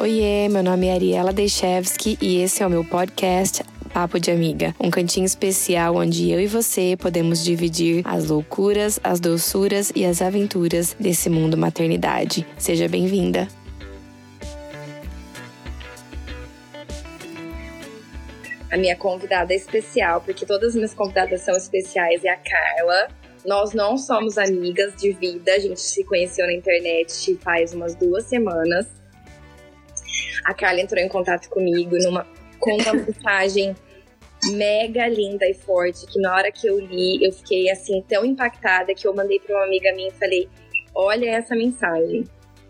Oiê, meu nome é Ariela Dechevski e esse é o meu podcast Papo de Amiga, um cantinho especial onde eu e você podemos dividir as loucuras, as doçuras e as aventuras desse mundo maternidade. Seja bem-vinda! A minha convidada é especial, porque todas as minhas convidadas são especiais, é a Carla. Nós não somos amigas de vida, a gente se conheceu na internet faz umas duas semanas. A Carla entrou em contato comigo numa, com uma mensagem mega linda e forte, que na hora que eu li, eu fiquei assim tão impactada que eu mandei para uma amiga minha e falei: Olha essa mensagem,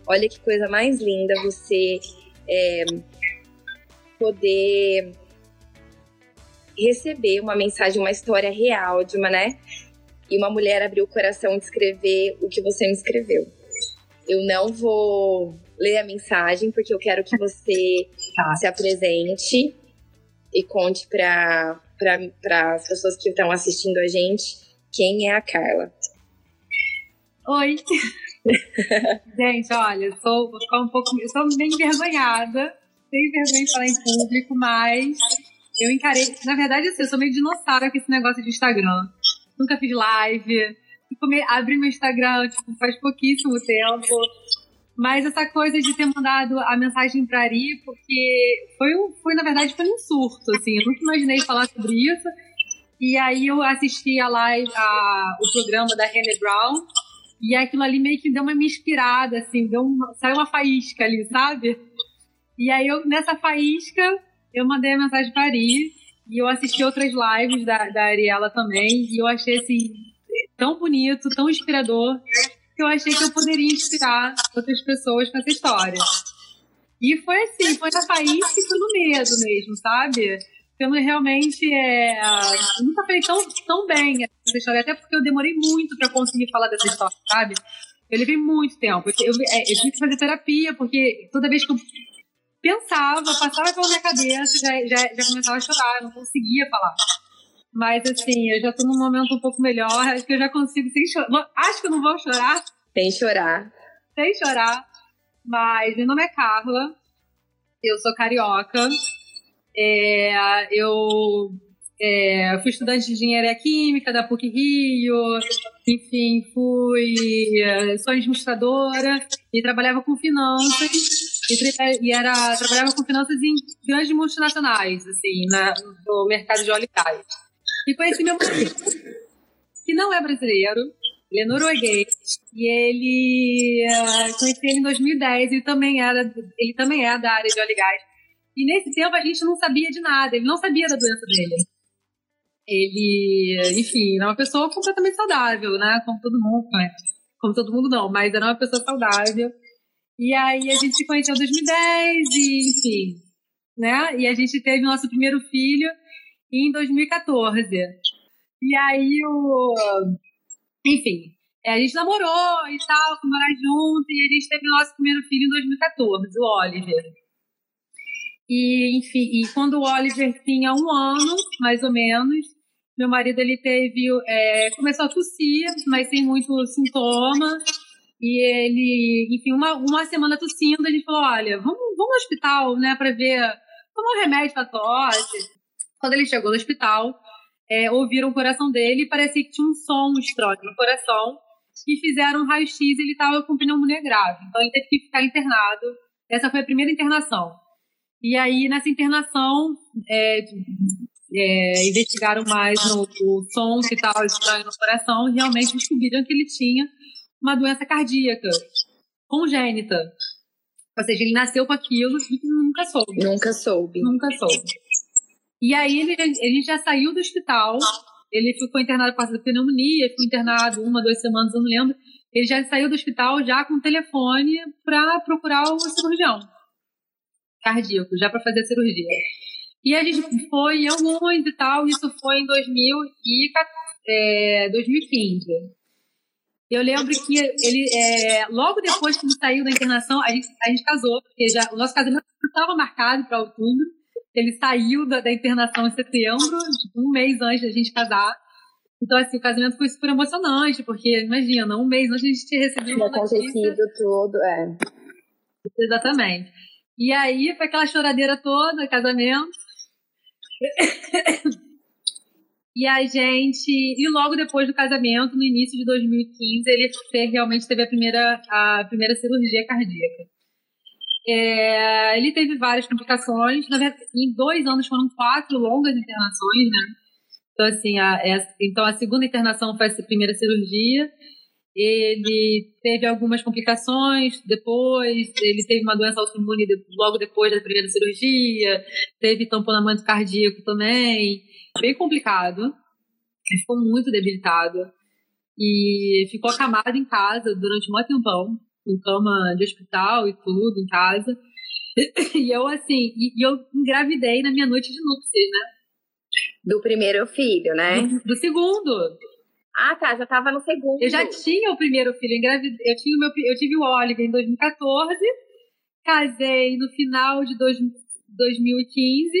olha que coisa mais linda você é, poder receber uma mensagem, uma história real de uma, né? E uma mulher abriu o coração de escrever o que você me escreveu. Eu não vou ler a mensagem, porque eu quero que você tá. se apresente e conte para as pessoas que estão assistindo a gente quem é a Carla. Oi! gente, olha, eu sou, vou ficar um pouco. Eu sou bem envergonhada, sem vergonha de falar em público, mas eu encarei. Na verdade, assim, eu sou meio dinossauro com esse negócio de Instagram. Nunca fiz live. Abri meu Instagram tipo, faz pouquíssimo tempo. Mas essa coisa de ter mandado a mensagem para Ari, porque foi, um, foi, na verdade, foi um surto, assim. Eu nunca imaginei falar sobre isso. E aí eu assisti a live, a, o programa da René Brown, e aquilo ali meio que deu uma inspirada, assim, deu uma, saiu uma faísca ali, sabe? E aí eu, nessa faísca, eu mandei a mensagem para Ari, e eu assisti outras lives da, da Ariela também, e eu achei, assim, tão bonito, tão inspirador, que eu achei que eu poderia inspirar outras pessoas com essa história. E foi assim, foi na faísca e pelo medo mesmo, sabe? Pelo realmente, é, eu nunca falei tão, tão bem essa história, até porque eu demorei muito para conseguir falar dessa história, sabe? Eu levei muito tempo. Eu, é, eu tive que fazer terapia, porque toda vez que eu pensava, passava pela minha cabeça, já, já, já começava a chorar, eu não conseguia falar. Mas assim, eu já tô num momento um pouco melhor, acho que eu já consigo sem chorar. Acho que eu não vou chorar. Sem chorar. Sem chorar. Mas meu nome é Carla, eu sou carioca. É, eu é, fui estudante de engenharia química da PUC Rio, enfim, fui sou administradora e trabalhava com finanças e, e era trabalhava com finanças em grandes multinacionais, assim, na, no mercado de óleo e gás. E conheci meu marido, que não é brasileiro, ele é norueguês. E ele. Uh, conheci ele em 2010, ele também, era, ele também é da área de óleo e gás. E nesse tempo a gente não sabia de nada, ele não sabia da doença dele. Ele, enfim, era uma pessoa completamente saudável, né? Como todo mundo, né? Como todo mundo não, mas era uma pessoa saudável. E aí a gente se conheceu em 2010 e, enfim, né? E a gente teve nosso primeiro filho em 2014. E aí o. Enfim, a gente namorou e tal, foi morar junto, e a gente teve o nosso primeiro filho em 2014, o Oliver. E, enfim, e quando o Oliver tinha um ano, mais ou menos, meu marido ele teve. É, começou a tossir, mas sem muito sintoma. E ele, enfim, uma, uma semana tossindo, a gente falou: olha, vamos, vamos no hospital, né, pra ver. Tomar um remédio pra tosse. Quando ele chegou no hospital, é, ouviram o coração dele e parecia que tinha um som estranho no coração. E fizeram um raio-x e ele estava com pneumonia grave. Então ele teve que ficar internado. Essa foi a primeira internação. E aí, nessa internação, é, é, investigaram mais no, no som que estava estranho no coração e realmente descobriram que ele tinha uma doença cardíaca congênita. Ou seja, ele nasceu com aquilo e nunca soube. Nunca soube. Nunca soube. E aí ele, ele já saiu do hospital, ele ficou internado com pneumonia, ficou internado uma, duas semanas, eu não lembro. Ele já saiu do hospital já com telefone para procurar o cirurgião cardíaco, já para fazer a cirurgia. E a gente foi em alguns e tal, isso foi em 2000 e, é, 2015. Eu lembro que ele, é, logo depois que ele saiu da internação, a gente, a gente casou, porque já, o nosso casamento estava marcado para outubro. Ele saiu da, da internação em setembro, tipo, um mês antes da gente casar. Então, assim, o casamento foi super emocionante, porque, imagina, um mês antes a gente tinha recebido uma acontecido tudo, é. Exatamente. E aí foi aquela choradeira toda, casamento. E a gente. E logo depois do casamento, no início de 2015, ele realmente teve a primeira, a primeira cirurgia cardíaca. É, ele teve várias complicações. Na verdade, em dois anos foram quatro longas internações, né? Então, assim, a, a, então a segunda internação foi a primeira cirurgia. Ele teve algumas complicações depois, ele teve uma doença autoimune logo depois da primeira cirurgia, teve tamponamento cardíaco também bem complicado. Ele ficou muito debilitado. E ficou acamado em casa durante um tempão, com cama de hospital e tudo, em casa. E eu, assim, e eu engravidei na minha noite de núpcias, né? Do primeiro filho, né? Do, do segundo. Ah, tá, já tava no segundo. Eu já tinha o primeiro filho, engravidei. Eu, tinha meu, eu tive o Oliver em 2014, casei no final de dois, 2015.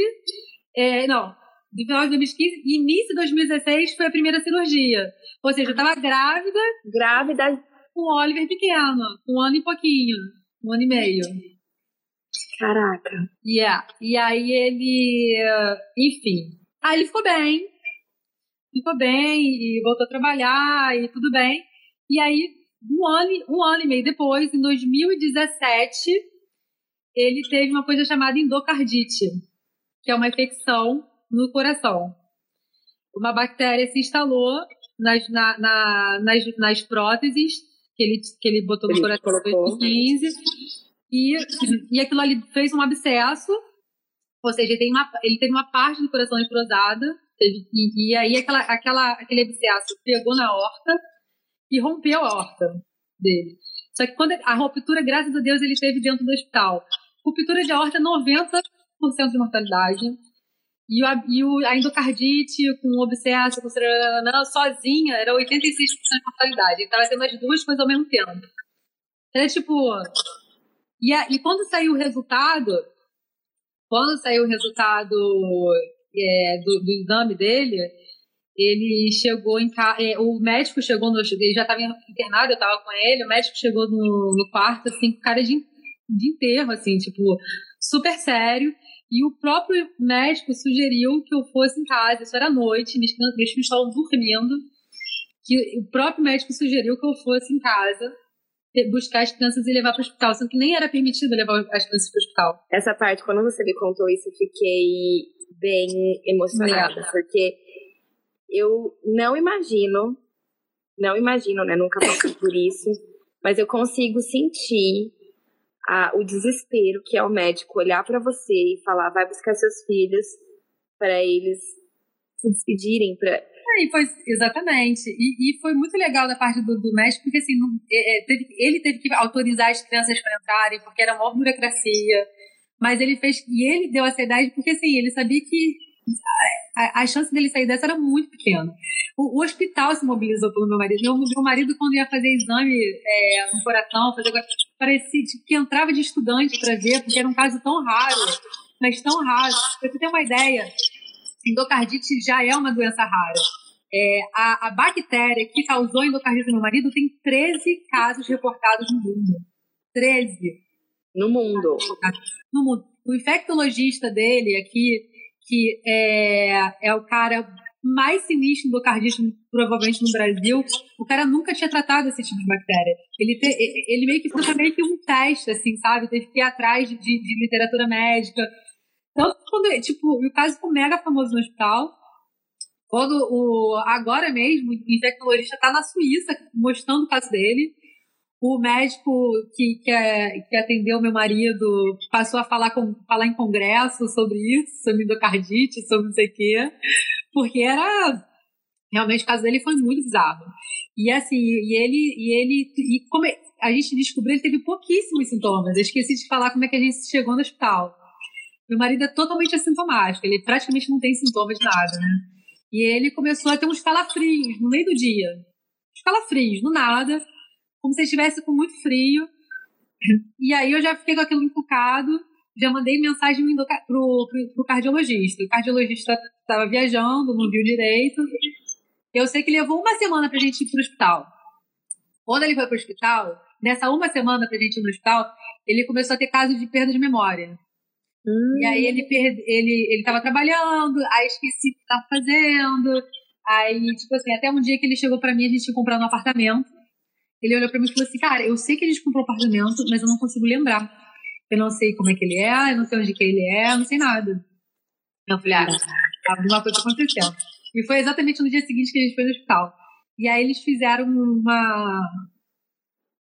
É, não, de final de 2015 e início de 2016 foi a primeira cirurgia. Ou seja, eu estava grávida. Grávida. Com o Oliver pequeno, com um ano e pouquinho, um ano e meio. Caraca. Yeah. E aí ele, enfim. Aí ele ficou bem. Ficou bem e voltou a trabalhar e tudo bem. E aí, um ano, um ano e meio depois, em 2017, ele teve uma coisa chamada endocardite, que é uma infecção no coração. Uma bactéria se instalou nas, na, na, nas, nas próteses que ele, que ele botou no coração em 2015 e, e aquilo ali fez um abscesso, ou seja, ele, tem uma, ele teve uma parte do coração necrosada teve, e, e aí aquela, aquela, aquele abscesso pegou na horta e rompeu a horta dele. Só que quando a ruptura, graças a Deus, ele teve dentro do hospital. Ruptura de aorta, 90% de mortalidade. E, a, e o, a endocardite com o obsesso, com o sozinha, era 86% de mortalidade. Ele estava tendo as duas coisas ao mesmo tempo. Era tipo. E, a, e quando saiu o resultado, quando saiu o resultado é, do, do, exame dele, ele chegou em casa. É, o médico chegou no. Ele já estava internado, eu estava com ele. O médico chegou no, no quarto, assim, com cara de, de enterro, assim, tipo, super sério. E o próprio médico sugeriu que eu fosse em casa, isso era noite, meus filhos estavam dormindo, que o próprio médico sugeriu que eu fosse em casa buscar as crianças e levar para o hospital, sendo que nem era permitido levar as crianças para o hospital. Essa parte, quando você me contou isso, eu fiquei bem emocionada, porque eu não imagino, não imagino, né, nunca passei por isso, mas eu consigo sentir a, o desespero que é o médico olhar para você e falar, vai buscar seus filhos para eles se despedirem, para Aí foi, exatamente. E, e, foi muito legal da parte do, do médico, porque assim, não, é, é teve, ele teve que autorizar as crianças para entrarem, porque era uma burocracia. Mas ele fez, e ele deu essa idade porque assim, ele sabia que a, a, chance dele sair dessa era muito pequena. O, o, hospital se mobilizou pelo meu marido. Meu, meu marido, quando ia fazer exame é, no coração, fazer, parecia tipo, que entrava de estudante para ver, porque era um caso tão raro, mas tão raro. Pra você ter uma ideia, endocardite já é uma doença rara. É, a, a, bactéria que causou endocardite no meu marido tem 13 casos reportados no mundo. 13. No mundo. No mundo. O infectologista dele aqui, que é, é o cara mais sinistro do cardíaco, provavelmente no Brasil, o cara nunca tinha tratado esse tipo de bactéria. Ele, te, ele meio que foi meio que um teste, assim, sabe? Teve que ir atrás de, de, literatura médica. Então, quando, tipo, o caso ficou mega famoso no hospital. Quando o, agora mesmo, o infectologista está na Suíça mostrando o caso dele. O médico que, que, é, que atendeu meu marido passou a falar, com, falar em congresso sobre isso, sobre endocardite, sobre não sei o quê, porque era. Realmente o caso dele foi muito bizarro. E assim, e ele. E ele e como a gente descobriu, ele teve pouquíssimos sintomas. Eu esqueci de falar como é que a gente chegou no hospital. Meu marido é totalmente assintomático, ele praticamente não tem sintomas de nada, né? E ele começou a ter uns calafrios no meio do dia. Uns calafrios, no nada como se estivesse com muito frio. E aí eu já fiquei com aquilo encucado, já mandei mensagem pro, pro, pro cardiologista. O cardiologista estava viajando, não viu direito. Eu sei que levou uma semana pra gente ir pro hospital. Quando ele foi pro hospital, nessa uma semana que a gente ir no hospital, ele começou a ter casos de perda de memória. Hum. E aí ele perde, ele ele estava trabalhando, aí esqueci o que estava fazendo. Aí, tipo assim, até um dia que ele chegou para mim, a gente tinha comprado um apartamento. Ele olhou para mim e falou assim: "Cara, eu sei que a gente comprou um apartamento, mas eu não consigo lembrar. Eu não sei como é que ele é, eu não sei onde que ele é, eu não sei nada". Eu falei: "Ah, alguma coisa aconteceu". E foi exatamente no dia seguinte que a gente foi no hospital. E aí eles fizeram uma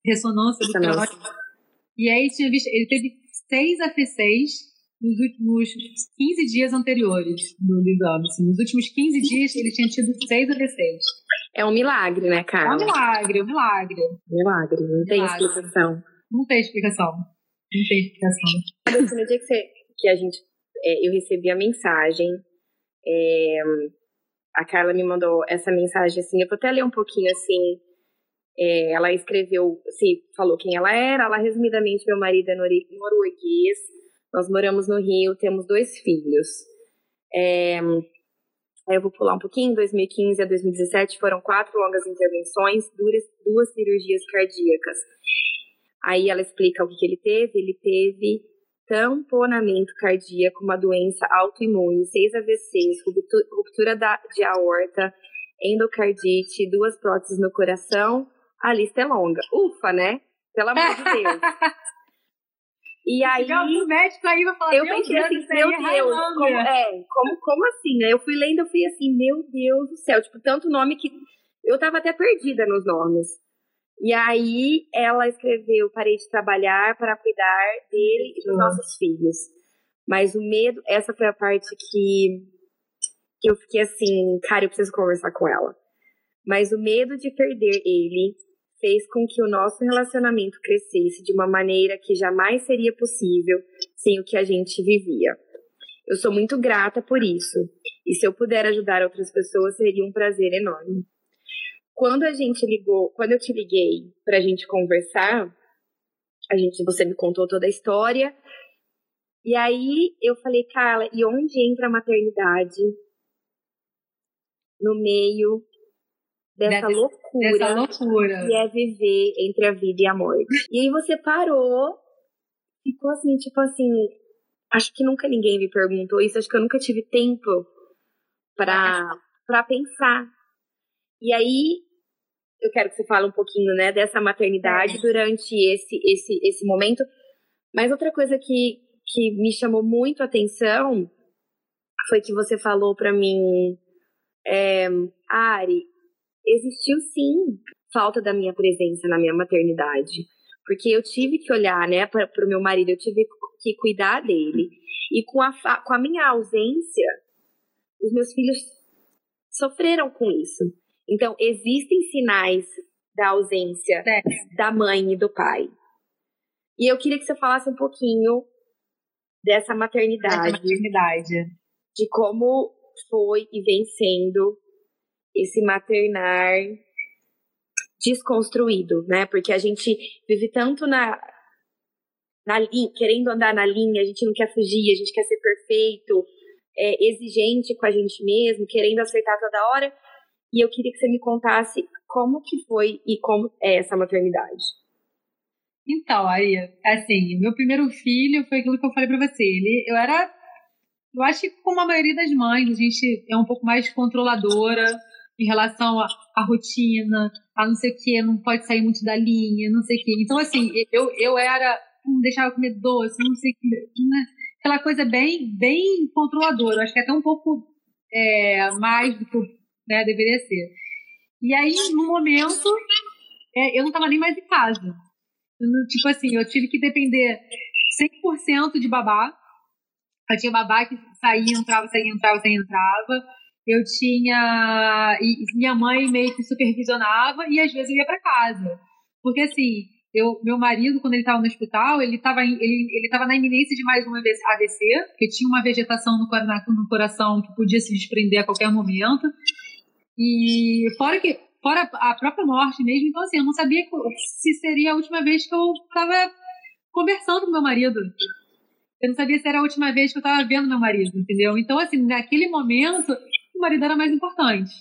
ressonância do. E aí tinha visto, ele teve seis AFCs nos últimos 15 dias anteriores do exame. Assim, nos últimos 15 dias ele tinha tido seis AVCs. É um milagre, né, cara? É um milagre, é um milagre. Milagre, não tem milagre. explicação. Não tem explicação. Não tem explicação. No dia que, você, que a gente, é, eu recebi a mensagem, é, a Carla me mandou essa mensagem assim, eu vou até ler um pouquinho assim. É, ela escreveu, se falou quem ela era, ela resumidamente, meu marido é norueguês, nós moramos no Rio, temos dois filhos. É, eu vou pular um pouquinho, 2015 a 2017 foram quatro longas intervenções, duas, duas cirurgias cardíacas. Aí ela explica o que, que ele teve, ele teve tamponamento cardíaco, uma doença autoimune, seis AVCs, ruptura da, de aorta, endocardite, duas próteses no coração. A lista é longa. Ufa, né? Pelo amor de Deus. E aí. O médico aí vai falar, eu pensei assim, meu é Deus, como, é, como, como assim, né? Eu fui lendo, eu fui assim, meu Deus do céu, tipo, tanto nome que eu tava até perdida nos nomes. E aí ela escreveu, parei de trabalhar para cuidar dele e dos nossos filhos. Mas o medo, essa foi a parte que, que eu fiquei assim, cara, eu preciso conversar com ela. Mas o medo de perder ele fez com que o nosso relacionamento crescesse de uma maneira que jamais seria possível sem o que a gente vivia. Eu sou muito grata por isso, e se eu puder ajudar outras pessoas, seria um prazer enorme. Quando a gente ligou, quando eu te liguei para a gente conversar, a gente, você me contou toda a história, e aí eu falei, Carla, e onde entra a maternidade no meio dessa, dessa loucura, dessa loucura que é viver entre a vida e a morte. E aí você parou, ficou assim, tipo assim, acho que nunca ninguém me perguntou isso, acho que eu nunca tive tempo para para pensar. E aí eu quero que você fale um pouquinho, né, dessa maternidade é. durante esse esse esse momento. Mas outra coisa que que me chamou muito a atenção foi que você falou para mim, é, Ari, existiu sim falta da minha presença na minha maternidade. Porque eu tive que olhar, né, para o meu marido, eu tive que cuidar dele. E com a, com a minha ausência, os meus filhos sofreram com isso. Então, existem sinais da ausência é. da mãe e do pai. E eu queria que você falasse um pouquinho dessa maternidade. maternidade. De como foi e vem sendo esse maternar desconstruído, né? Porque a gente vive tanto na, na linha, querendo andar na linha, a gente não quer fugir, a gente quer ser perfeito, é, exigente com a gente mesmo, querendo acertar toda hora. E eu queria que você me contasse como que foi e como é essa maternidade. Então, aí, assim, meu primeiro filho foi aquilo que eu falei pra você. Ele, eu era, eu acho que como a maioria das mães, a gente é um pouco mais controladora, em relação à rotina, a não sei o que, não pode sair muito da linha, não sei o que. Então, assim, eu, eu era, não deixava comer doce, não sei o que, né? aquela coisa bem, bem controladora. acho que até um pouco é, mais do que né, deveria ser. E aí, no momento, é, eu não estava nem mais em casa. tipo assim, eu tive que depender 100% de babá. Eu tinha babá que saía, entrava, saía, entrava, saía, entrava eu tinha. E minha mãe meio que supervisionava e às vezes eu ia para casa. Porque assim, eu, meu marido, quando ele estava no hospital, ele estava ele, ele na iminência de mais uma vez AVC, porque tinha uma vegetação no, no coração que podia se desprender a qualquer momento. E fora que fora a própria morte mesmo, então assim, eu não sabia se seria a última vez que eu estava conversando com meu marido. Eu não sabia se era a última vez que eu estava vendo meu marido, entendeu? Então, assim, naquele momento, o marido era mais importante.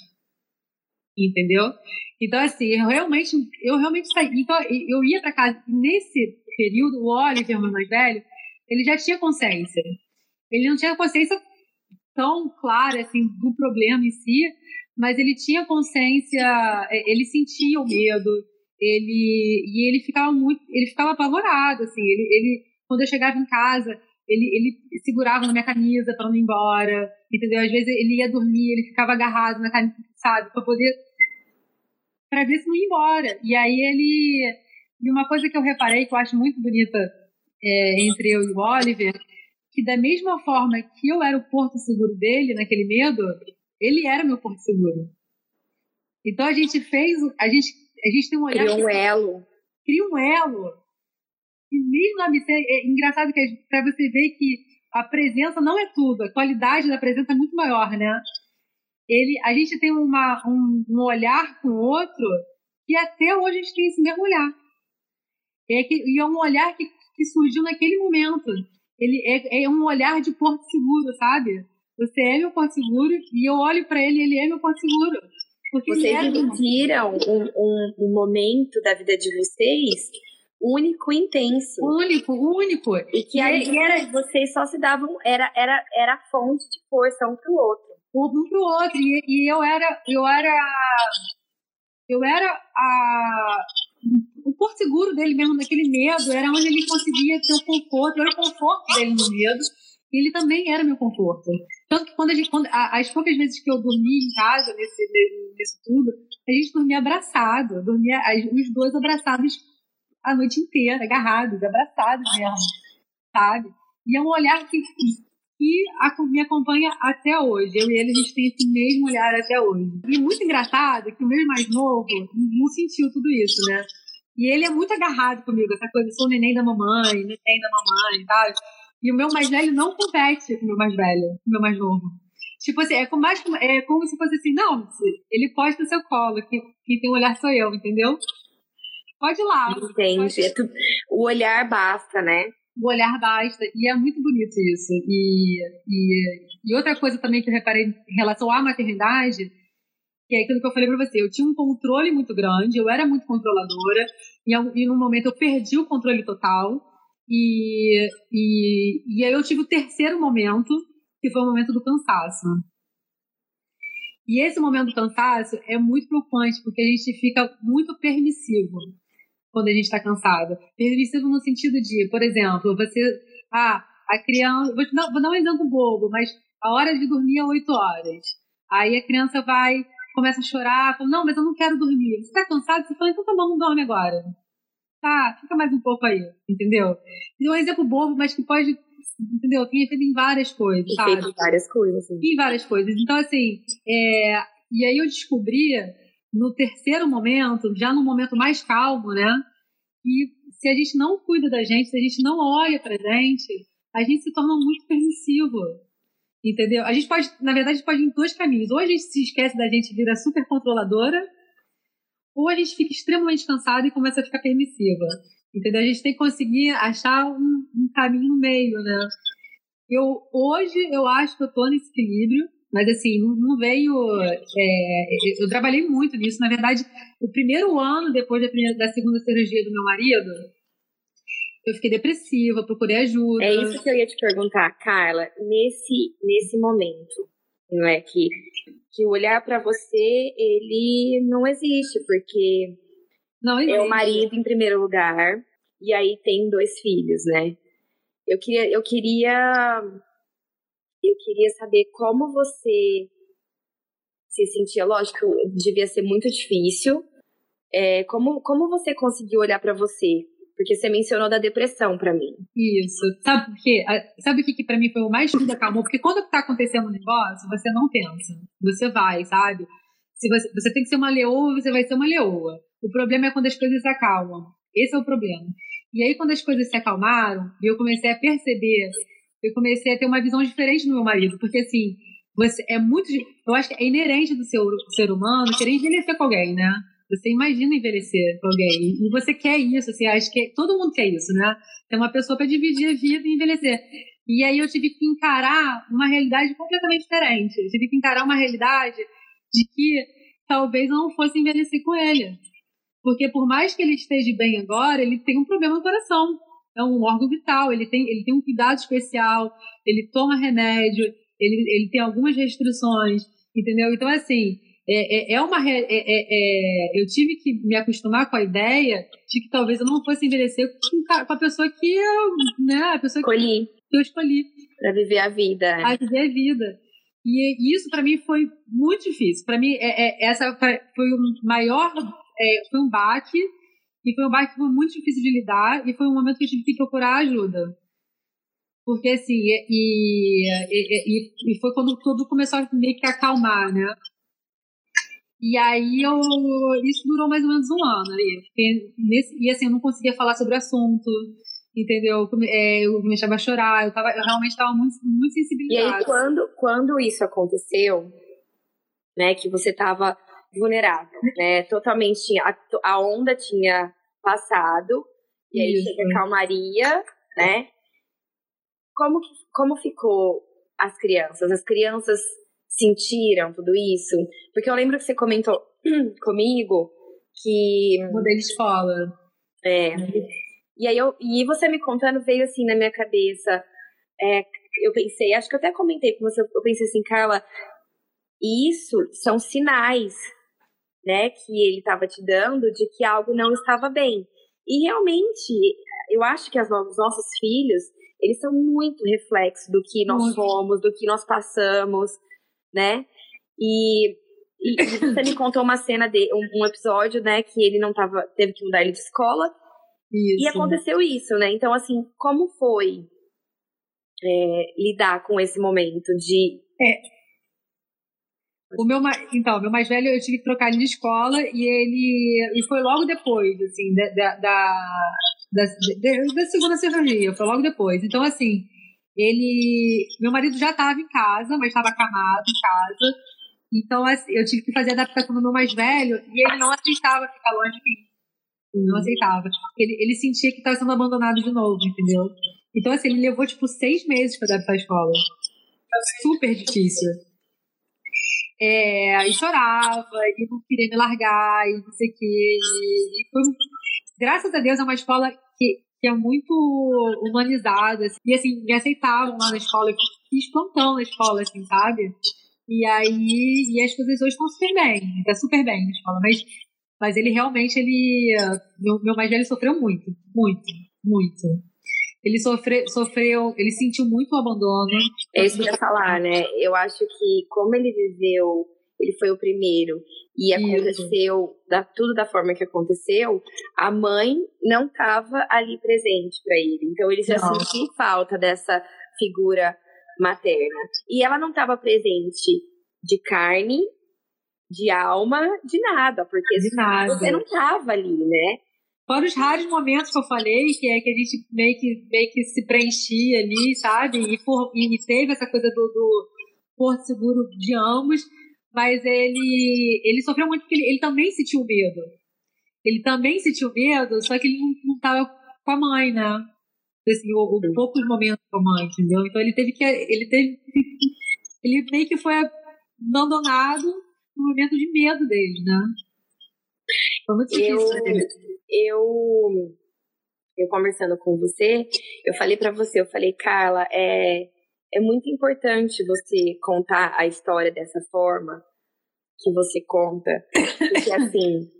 Entendeu? Então, assim, eu realmente, eu realmente saí. Então, eu ia para casa. Nesse período, o Oliver, meu mais velho, ele já tinha consciência. Ele não tinha consciência tão clara, assim, do problema em si, mas ele tinha consciência, é, ele sentia o medo, ele e ele ficava muito, ele ficava apavorado, assim, ele, ele quando eu chegava em casa, ele, ele segurava na minha camisa para não ir embora, entendeu? Às vezes ele ia dormir, ele ficava agarrado na camisa, sabe, para poder para ver se não ia embora. E aí ele e uma coisa que eu reparei que eu acho muito bonita é, entre eu e o Oliver, que da mesma forma que eu era o porto seguro dele naquele medo, ele era meu porto seguro. Então a gente fez, a gente, a gente tem um olhar. Cria um elo. Cria um elo. E mesmo na missão, é engraçado que para você ver que a presença não é tudo, a qualidade da presença é muito maior, né? Ele, a gente tem uma, um, um olhar com o outro que até hoje a gente tem esse mesmo olhar. É que, e é um olhar que, que surgiu naquele momento. Ele é, é um olhar de porto seguro, sabe? Você é meu porto seguro e eu olho para ele, ele é meu porto seguro. Porque vocês é dividiram um, um, um, momento da vida de vocês único e intenso. Único, único. E que aí era, vocês só se davam, era, era, era fonte de força um pro outro. Um pro outro. E, e eu era, eu era, eu era a, o porto seguro dele mesmo, naquele medo, era onde ele conseguia ter o conforto, era o conforto dele no medo ele também era meu conforto. Tanto que quando a gente, quando, as poucas vezes que eu dormi em casa, nesse, nesse tudo, a gente dormia abraçado, dormia os dois abraçados a noite inteira, agarrados, abraçados mesmo, sabe? E é um olhar que, que me acompanha até hoje. Eu e ele, a gente tem esse mesmo olhar até hoje. E muito engraçado que o meu mais novo não sentiu tudo isso, né? E ele é muito agarrado comigo, essa coisa, sou neném da mamãe, neném da mamãe, sabe? E o meu mais velho não compete com o meu mais velho, com o meu mais novo. Tipo assim, é como, mais, é como se fosse assim, não, ele pode no seu colo, quem, quem tem um olhar sou eu, entendeu? Pode ir lá. Entende. É o olhar basta, né? O olhar basta. E é muito bonito isso. E, e, e outra coisa também que eu reparei em relação à maternidade, que é aquilo que eu falei pra você, eu tinha um controle muito grande, eu era muito controladora, e, e num momento eu perdi o controle total. E, e, e aí eu tive o terceiro momento, que foi o momento do cansaço. E esse momento do cansaço é muito preocupante, porque a gente fica muito permissivo quando a gente está cansado. Permissivo no sentido de, por exemplo, você. Ah, a criança. Vou, dar, vou dar um exemplo bobo, mas a hora de dormir é 8 horas. Aí a criança vai, começa a chorar, fala, não, mas eu não quero dormir. Você está cansado? Você fala, então tá bom, não dorme agora tá, fica mais um pouco aí, entendeu? E um exemplo bobo, mas que pode, entendeu? Tem efeito em várias coisas, sabe? Em várias coisas. Em várias coisas. Então, assim, é... e aí eu descobri no terceiro momento, já no momento mais calmo, né? E se a gente não cuida da gente, se a gente não olha pra gente, a gente se torna muito permissivo. Entendeu? A gente pode, na verdade, pode ir em dois caminhos. Ou a gente se esquece da gente e vira super controladora, ou a gente fica extremamente cansado e começa a ficar permissiva. Entendeu? A gente tem que conseguir achar um, um caminho no meio, né? Eu, hoje, eu acho que eu tô nesse equilíbrio, mas assim, não, não veio. É, eu trabalhei muito nisso. Na verdade, o primeiro ano depois da, primeira, da segunda cirurgia do meu marido, eu fiquei depressiva, procurei ajuda. É isso que eu ia te perguntar, Carla. Nesse, nesse momento, não é que que o olhar para você ele não existe porque não existe. é o marido em primeiro lugar e aí tem dois filhos, né? Eu queria eu queria eu queria saber como você se sentia, lógico, devia ser muito difícil. É, como, como você conseguiu olhar para você porque você mencionou da depressão para mim. Isso. Sabe por quê? Sabe o que, que para mim foi o mais me acalmou? Porque quando tá acontecendo um negócio, você não pensa. Você vai, sabe? Se você, você tem que ser uma leoa, você vai ser uma leoa. O problema é quando as coisas se acalmam. Esse é o problema. E aí, quando as coisas se acalmaram, eu comecei a perceber, eu comecei a ter uma visão diferente do meu marido. Porque, assim, você é muito. Eu acho que é inerente do do ser humano querer envelhecer com alguém, né? Você imagina envelhecer com alguém. E você quer isso, você acha que todo mundo quer isso, né? Ter uma pessoa para dividir a vida e envelhecer. E aí eu tive que encarar uma realidade completamente diferente. Eu tive que encarar uma realidade de que talvez eu não fosse envelhecer com ele. Porque por mais que ele esteja bem agora, ele tem um problema no coração. É um órgão vital, ele tem, ele tem um cuidado especial, ele toma remédio, ele, ele tem algumas restrições, entendeu? Então, assim, é, é, é uma. É, é, é, eu tive que me acostumar com a ideia de que talvez eu não fosse envelhecer com, a pessoa que eu. Né, a pessoa escolhi. Que eu escolhi. Para viver a vida. Para viver a vida. E isso para mim foi muito difícil. Para mim, é, é, essa foi o maior, foi um baque e foi um baque que foi muito difícil de lidar e foi um momento que eu tive que procurar ajuda. Porque assim, e, e, e, e foi quando tudo começou a meio que acalmar, né? E aí eu, isso durou mais ou menos um ano aí. Nesse, e assim, eu não conseguia falar sobre o assunto entendeu? É, eu começava a chorar, eu, tava, eu realmente estava muito, muito sensibilizada. E aí, quando, quando isso aconteceu, né, que você estava vulnerável, né, totalmente, a, a onda tinha passado, e aí isso. chega a calmaria, né, como, que, como ficou as crianças? As crianças sentiram tudo isso? Porque eu lembro que você comentou comigo que... Mudei de escola. É, e aí eu, e você me contando veio assim na minha cabeça. É, eu pensei, acho que eu até comentei com você, eu pensei assim, Carla, isso são sinais, né, que ele estava te dando de que algo não estava bem. E realmente, eu acho que as, os nossos filhos, eles são muito reflexo do que nós somos, do que nós passamos, né? E, e você me contou uma cena de um, um episódio, né, que ele não tava, teve que mudar ele de escola isso. E aconteceu isso, né? Então, assim, como foi é, lidar com esse momento de. É. O meu, então, meu mais velho eu tive que trocar ele de escola e ele e foi logo depois, assim, da, da, da, da, da segunda cirurgia, foi logo depois. Então, assim, ele. Meu marido já estava em casa, mas estava acamado em casa. Então, assim, eu tive que fazer adaptação no meu mais velho e ele não aceitava ficar longe de mim não aceitava. Ele, ele sentia que estava sendo abandonado de novo, entendeu? Então, assim, ele levou, tipo, seis meses para adaptar a escola. Super difícil. É, e chorava, e não queria me largar, e não sei o quê. E foi, graças a Deus, é uma escola que, que é muito humanizada. Assim, e, assim, me aceitavam lá na escola. Eu fiz plantão na escola, assim, sabe? E aí, e as coisas hoje estão super bem, tá super bem na escola. Mas mas ele realmente, ele. Meu, meu mais velho sofreu muito, muito, muito. Ele sofre, sofreu, ele sentiu muito o abandono. É isso que eu ia falar, né? Eu acho que como ele viveu, ele foi o primeiro e aconteceu da, tudo da forma que aconteceu, a mãe não estava ali presente para ele. Então ele já sentiu falta dessa figura materna. E ela não estava presente de carne de alma, de nada, porque de nada. você não tava ali, né? Fora os raros momentos que eu falei, que é que a gente meio que, meio que se preenchia ali, sabe? E, e teve essa coisa do, do porto seguro de ambos, mas ele, ele sofreu muito porque ele, ele também sentiu medo. Ele também sentiu medo, só que ele não, não tava com a mãe, né? Assim, o, o poucos momentos com a mãe, entendeu? Então ele teve que. Ele teve. Ele meio que foi abandonado no momento de medo deles, né? Foi muito difícil. Eu, eu, eu conversando com você, eu falei para você, eu falei, Carla, é, é muito importante você contar a história dessa forma que você conta, porque assim,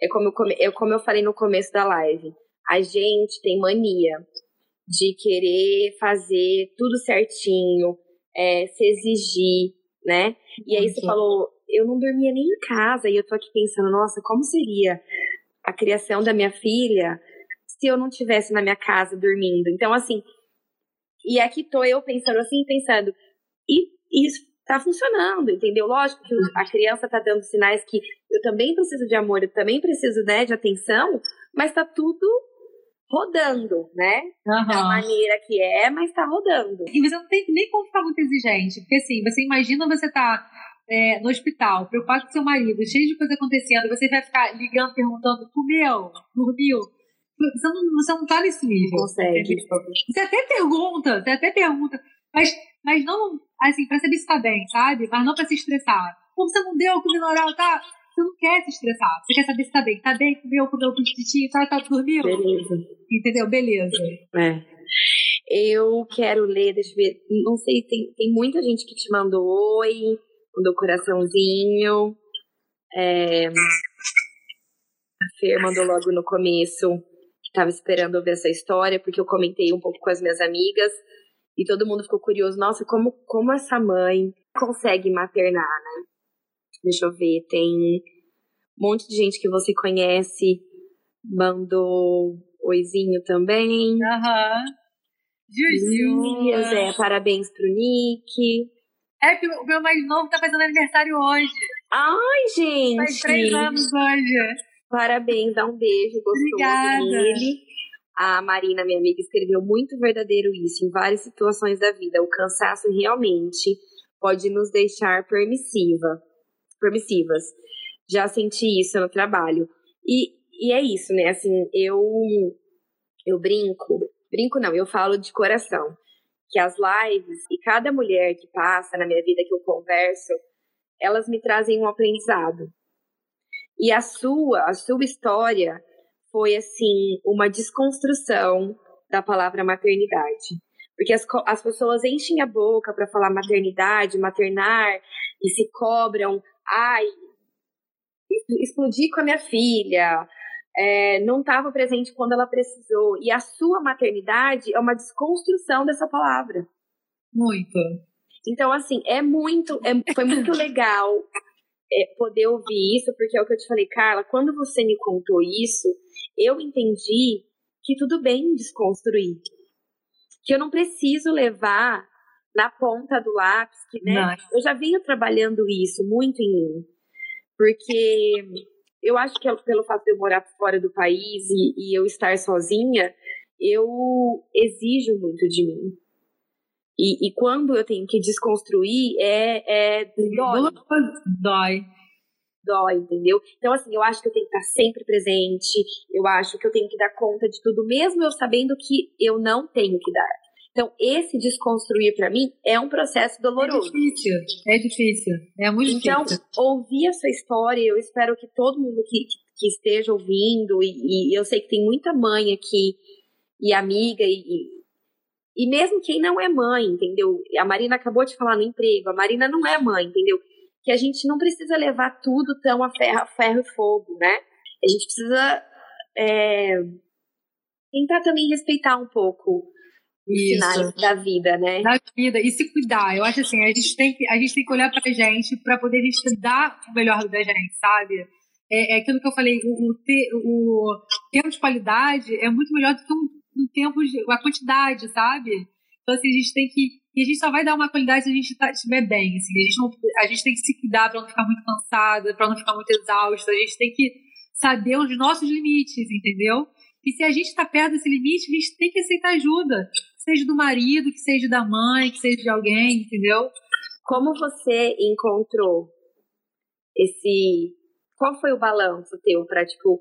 é como eu, é como eu falei no começo da live, a gente tem mania de querer fazer tudo certinho, é, se exigir, né? E aí você falou, eu não dormia nem em casa e eu tô aqui pensando, nossa, como seria a criação da minha filha se eu não tivesse na minha casa dormindo? Então, assim, e aqui tô eu pensando assim, pensando, e isso tá funcionando, entendeu? Lógico que a criança tá dando sinais que eu também preciso de amor, eu também preciso, né, de atenção, mas tá tudo rodando, né? Uhum. Da maneira que é, mas tá rodando. E você não tem nem como ficar muito exigente, porque assim, você imagina você tá é, no hospital, preocupado com seu marido, cheio de coisa acontecendo, você vai ficar ligando, perguntando, comeu, dormiu? Você não, você não tá nesse nível. Consegue. Você até pergunta, você até pergunta, mas, mas não, assim, pra saber se tá bem, sabe? Mas não pra se estressar. Como você não deu comida oral, tá? Você não quer se estressar. Você quer saber se tá bem. Tá bem? Comeu, comeu pititinho, tá, tá dormindo? Beleza. Entendeu? Beleza. É. Eu quero ler, deixa eu ver. Não sei, tem, tem muita gente que te mandou oi, mandou coraçãozinho. É, a Fer mandou logo no começo que estava esperando ouvir essa história, porque eu comentei um pouco com as minhas amigas e todo mundo ficou curioso. Nossa, como, como essa mãe consegue maternar, né? Deixa eu ver, tem um monte de gente que você conhece mandou oizinho também. Aham. Juju. Dias, é, parabéns pro Nick. É que o meu mais novo tá fazendo aniversário hoje. Ai, gente! Faz três anos hoje. Parabéns, dá um beijo gostoso Obrigada. nele. A Marina, minha amiga, escreveu muito verdadeiro isso em várias situações da vida. O cansaço realmente pode nos deixar permissiva, permissivas. Já senti isso no trabalho. E, e é isso, né? Assim, eu eu brinco, brinco não, eu falo de coração, que as lives e cada mulher que passa na minha vida que eu converso, elas me trazem um aprendizado. E a sua, a sua história foi assim uma desconstrução da palavra maternidade. Porque as, as pessoas enchem a boca para falar maternidade, maternar e se cobram, ai, explodi com a minha filha, é, não estava presente quando ela precisou. E a sua maternidade é uma desconstrução dessa palavra. Muito. Então, assim, é muito, é- foi muito legal é, poder ouvir isso, porque é o que eu te falei, Carla, quando você me contou isso, eu entendi que tudo bem desconstruir. Que eu não preciso levar na ponta do lápis, que, né? Não. Eu já venho trabalhando isso muito em mim. Porque eu acho que é pelo fato de eu morar fora do país e, e eu estar sozinha, eu exijo muito de mim. E, e quando eu tenho que desconstruir, é, é dói, Dói. dói, entendeu? Então, assim, eu acho que eu tenho que estar sempre presente, eu acho que eu tenho que dar conta de tudo, mesmo eu sabendo que eu não tenho que dar. Então, esse desconstruir para mim é um processo É doloroso. difícil. É difícil. É muito Então, difícil. ouvir a sua história, eu espero que todo mundo que, que esteja ouvindo, e, e eu sei que tem muita mãe aqui, e amiga, e, e- e mesmo quem não é mãe, entendeu? A Marina acabou de falar no emprego, a Marina não é mãe, entendeu? Que a gente não precisa levar tudo tão a ferro, a ferro e fogo, né? A gente precisa é, tentar também respeitar um pouco sinais da vida, né? da vida e se cuidar. Eu acho assim, a gente tem que, a gente tem que olhar pra gente pra poder a gente dar o melhor da gente, sabe? É, é aquilo que eu falei, o, o, te- o tempo de qualidade é muito melhor do que um, um tempo de a quantidade, sabe? Então assim, a gente tem que e a gente só vai dar uma qualidade se a gente tá- estiver bem, assim. A gente, não, a gente tem que se cuidar pra não ficar muito cansada, pra não ficar muito exausta. A gente tem que saber os nossos limites, entendeu? E se a gente tá perto desse limite, a gente tem que aceitar ajuda seja do marido, que seja da mãe, que seja de alguém, entendeu? Como você encontrou esse. Qual foi o balanço teu pra, tipo,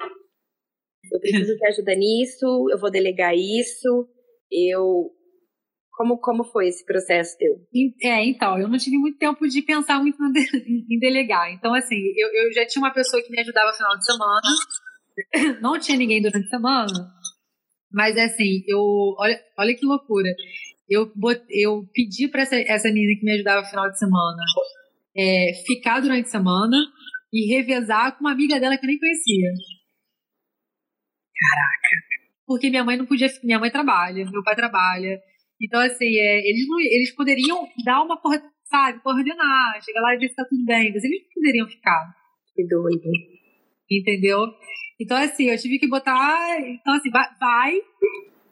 eu preciso de ajuda nisso, eu vou delegar isso, eu. Como, como foi esse processo teu? É, então, eu não tive muito tempo de pensar muito de- em delegar. Então, assim, eu, eu já tinha uma pessoa que me ajudava no final de semana, não tinha ninguém durante a semana, mas assim, eu. Olha, olha que loucura. Eu, eu pedi pra essa, essa menina que me ajudava no final de semana é, ficar durante a semana e revezar com uma amiga dela que eu nem conhecia. Caraca. Porque minha mãe não podia. Minha mãe trabalha, meu pai trabalha. Então, assim, é, eles, não, eles poderiam dar uma, sabe, coordenar, chegar lá e dizer que tá tudo bem, mas eles não poderiam ficar, Que doido. Entendeu? Então, assim, eu tive que botar. Então, assim, vai.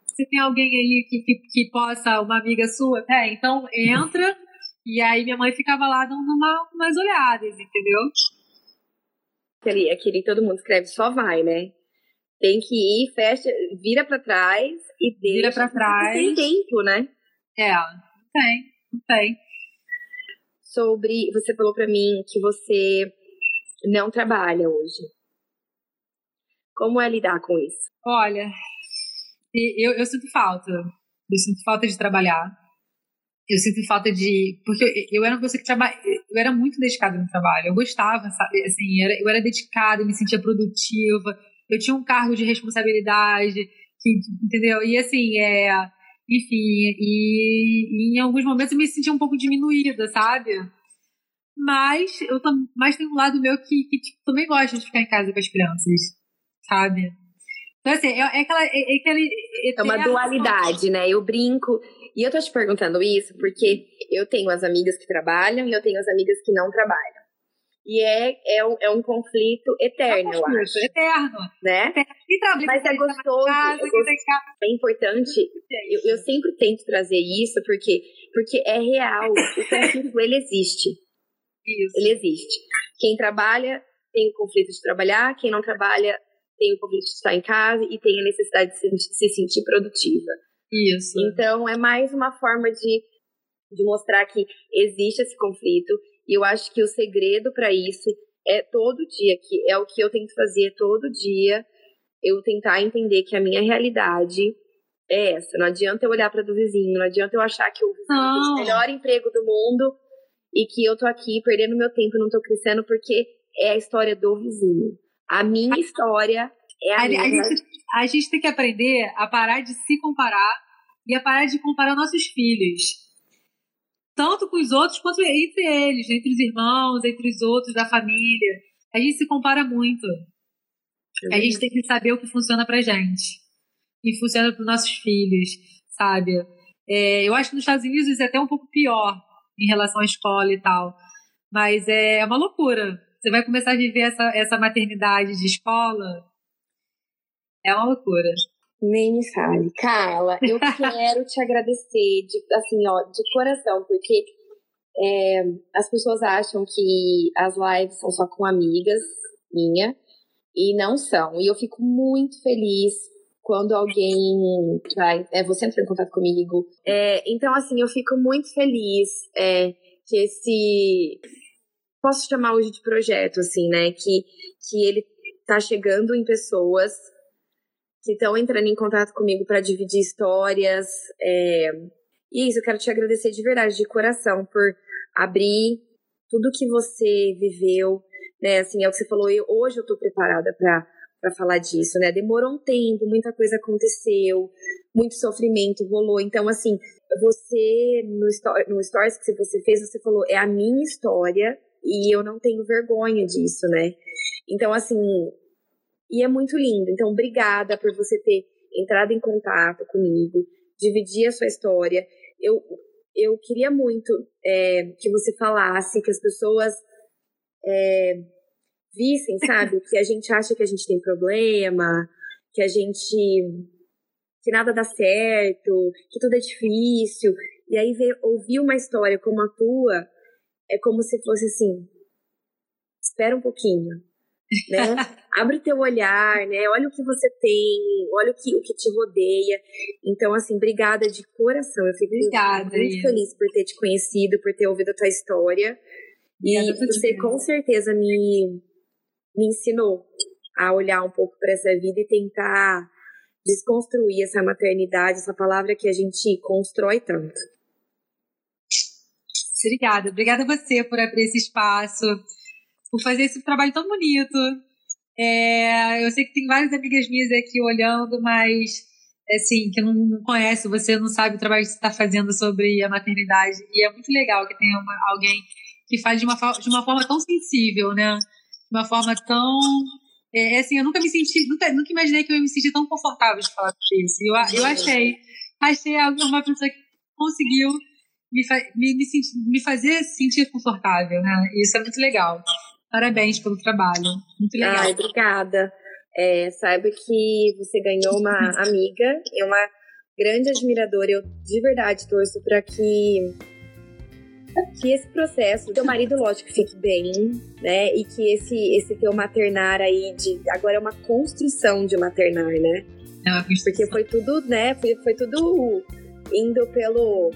Você tem alguém aí que, que, que possa, uma amiga sua? É, então entra. E aí minha mãe ficava lá dando uma, umas olhadas, entendeu? Aquele, aquele todo mundo escreve só vai, né? Tem que ir, fecha, vira pra trás e deixa. Vira pra trás. Tem tempo, né? É, não tem, não tem. Sobre. Você falou pra mim que você não trabalha hoje. Como é lidar com isso? Olha, eu, eu sinto falta. Eu sinto falta de trabalhar. Eu sinto falta de. Porque eu, eu era uma pessoa que trabalha. eu era muito dedicada no trabalho. Eu gostava, sabe? Assim, era, eu era dedicada, me sentia produtiva. Eu tinha um cargo de responsabilidade, que, entendeu? E assim, é, enfim, e, e, em alguns momentos eu me sentia um pouco diminuída, sabe? Mas eu mas tem um lado meu que, que tipo, também gosta de ficar em casa com as crianças, sabe? Então, assim, é, é aquela. É, é, aquele, é, é uma dualidade, né? Eu brinco. E eu tô te perguntando isso porque eu tenho as amigas que trabalham e eu tenho as amigas que não trabalham. E é, é, um, é um conflito eterno, é um conflito, eu acho. Eterno. Né? Eterno. Mas é gostoso. Casa, é, é importante. Eu, eu sempre tento trazer isso porque, porque é real. O conflito, ele existe. Isso. Ele existe. Quem trabalha tem o conflito de trabalhar, quem não trabalha tem o conflito de estar em casa e tem a necessidade de se, de se sentir produtiva. Isso. Então, é mais uma forma de, de mostrar que existe esse conflito. E eu acho que o segredo para isso é todo dia, que é o que eu tento fazer todo dia, eu tentar entender que a minha realidade é essa. Não adianta eu olhar para do vizinho, não adianta eu achar que o vizinho tem o melhor emprego do mundo e que eu tô aqui perdendo meu tempo, não tô crescendo porque é a história do vizinho. A minha história é a, a minha. A gente, a gente tem que aprender a parar de se comparar e a parar de comparar nossos filhos. Tanto com os outros quanto entre eles, entre os irmãos, entre os outros da família. A gente se compara muito. A gente tem que saber o que funciona pra gente. E funciona para os nossos filhos, sabe? É, eu acho que nos Estados Unidos isso é até um pouco pior em relação à escola e tal. Mas é uma loucura. Você vai começar a viver essa, essa maternidade de escola. É uma loucura. Nem me fale. Carla, eu quero te agradecer, de, assim, ó, de coração, porque é, as pessoas acham que as lives são só com amigas minha, e não são. E eu fico muito feliz quando alguém vai, é, você entra em contato comigo. É, então, assim, eu fico muito feliz é, que esse. Posso chamar hoje de projeto, assim, né? Que, que ele tá chegando em pessoas que estão entrando em contato comigo para dividir histórias. É, e isso, eu quero te agradecer de verdade, de coração, por abrir tudo que você viveu, né? Assim, é o que você falou, eu, hoje eu tô preparada para para falar disso, né? Demorou um tempo, muita coisa aconteceu, muito sofrimento rolou. Então, assim, você, no, no stories que você fez, você falou, é a minha história e eu não tenho vergonha disso, né? Então, assim, e é muito lindo. Então, obrigada por você ter entrado em contato comigo, dividir a sua história. Eu, eu queria muito é, que você falasse, que as pessoas é, vissem, sabe? que a gente acha que a gente tem problema, que a gente. que nada dá certo, que tudo é difícil. E aí ver, ouvir uma história como a tua é como se fosse assim. Espera um pouquinho né? Abre teu olhar, né? Olha o que você tem, olha o que, o que te rodeia. Então, assim, obrigada de coração. Eu fico obrigada, muito feliz por ter te conhecido, por ter ouvido a tua história. E você com certeza me, me ensinou a olhar um pouco para essa vida e tentar desconstruir essa maternidade, essa palavra que a gente constrói tanto. Obrigada, obrigada a você por abrir esse espaço por fazer esse trabalho tão bonito. É, eu sei que tem várias amigas minhas aqui olhando, mas assim, que não conhece, você não sabe o trabalho que você está fazendo sobre a maternidade. E é muito legal que tenha uma, alguém que faz de uma, de uma forma tão sensível, né? De uma forma tão. É, assim, eu nunca me senti, nunca, nunca imaginei que eu ia me sentir tão confortável de falar sobre isso. Eu, eu achei, achei uma pessoa que conseguiu me, me, me, sentir, me fazer sentir confortável, né? Isso é muito legal. Parabéns pelo trabalho. Muito legal. Ai, obrigada. É, saiba que você ganhou uma amiga e uma grande admiradora. Eu de verdade torço para que que esse processo, teu marido, lógico, fique bem, né? E que esse, esse teu maternar aí, de, agora é uma construção de maternar, né? É Porque foi tudo, né? Foi, foi tudo indo pelo,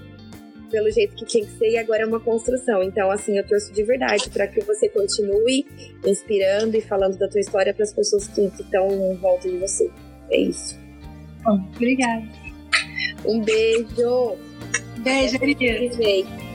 pelo jeito que tinha que ser e agora é uma construção. Então, assim, eu torço de verdade para que você continue inspirando e falando da tua história para as pessoas que estão em volta de você. É isso. Bom, obrigada. Um beijo. Beijo, querida.